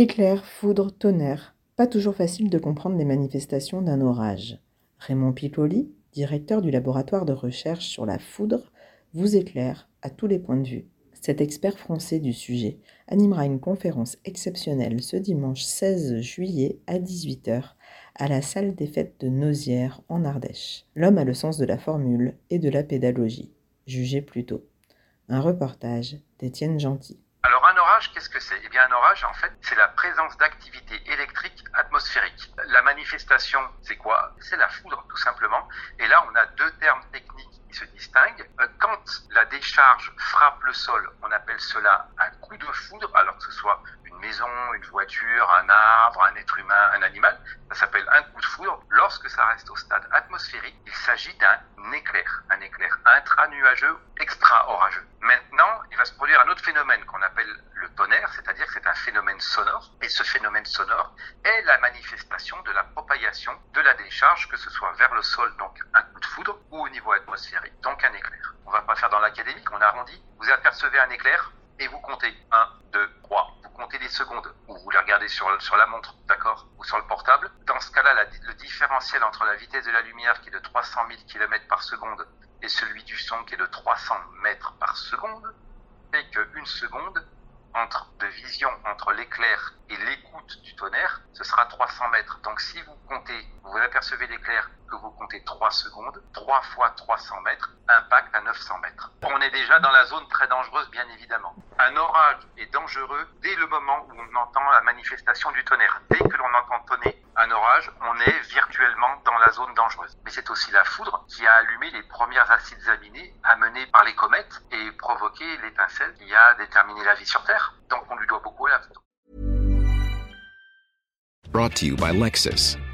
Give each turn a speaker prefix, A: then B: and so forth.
A: Éclair, foudre, tonnerre. Pas toujours facile de comprendre les manifestations d'un orage. Raymond Pipoli, directeur du laboratoire de recherche sur la foudre, vous éclaire à tous les points de vue. Cet expert français du sujet animera une conférence exceptionnelle ce dimanche 16 juillet à 18h à la salle des fêtes de Nausière en Ardèche. L'homme a le sens de la formule et de la pédagogie. Jugez plutôt. Un reportage d'Étienne Gentil.
B: Qu'est-ce que c'est? Eh bien un orage, en fait, c'est la présence d'activité électrique atmosphérique. La manifestation, c'est quoi? C'est la foudre, tout simplement. Et là, on a deux termes techniques qui se distinguent. Euh, quand la décharge frappe le sol, on appelle cela un coup de foudre, alors que ce soit une maison, une voiture, un arbre, un être humain, un animal, ça s'appelle un coup de foudre. Lorsque ça reste au stade atmosphérique, il s'agit d'un éclair, un éclair intra-nuageux, extra-orageux. Maintenant, il va se produire un autre phénomène qu'on appelle le tonnerre, c'est-à-dire que c'est un sonore, et ce phénomène sonore est la manifestation de la propagation de la décharge, que ce soit vers le sol, donc un coup de foudre, ou au niveau atmosphérique, donc un éclair. On va pas faire dans l'académique, on arrondit. Vous apercevez un éclair et vous comptez 1, 2, 3. Vous comptez les secondes, ou vous les regardez sur, sur la montre, d'accord, ou sur le portable. Dans ce cas-là, le différentiel entre la vitesse de la lumière qui est de 300 000 km par seconde et celui du son qui est de 300 mètres par seconde fait qu'une seconde entre, de vision entre l'éclair et l'écoute du tonnerre, ce sera 300 mètres. Donc si vous comptez, vous apercevez l'éclair que vous comptez 3 secondes, 3 fois 300 mètres, impact à 900 mètres. On est déjà dans la zone très dangereuse, bien évidemment. Un orage est dangereux dès le moment où on entend la manifestation du tonnerre. Dès que l'on entend tonner un orage, on est virtuellement dans la zone dangereuse. Mais c'est aussi la foudre qui a allumé les premières acides aminés amenés par les comètes et provoqué l'étincelle qui a déterminé la vie sur Terre. Donc on lui doit beaucoup à la foudre.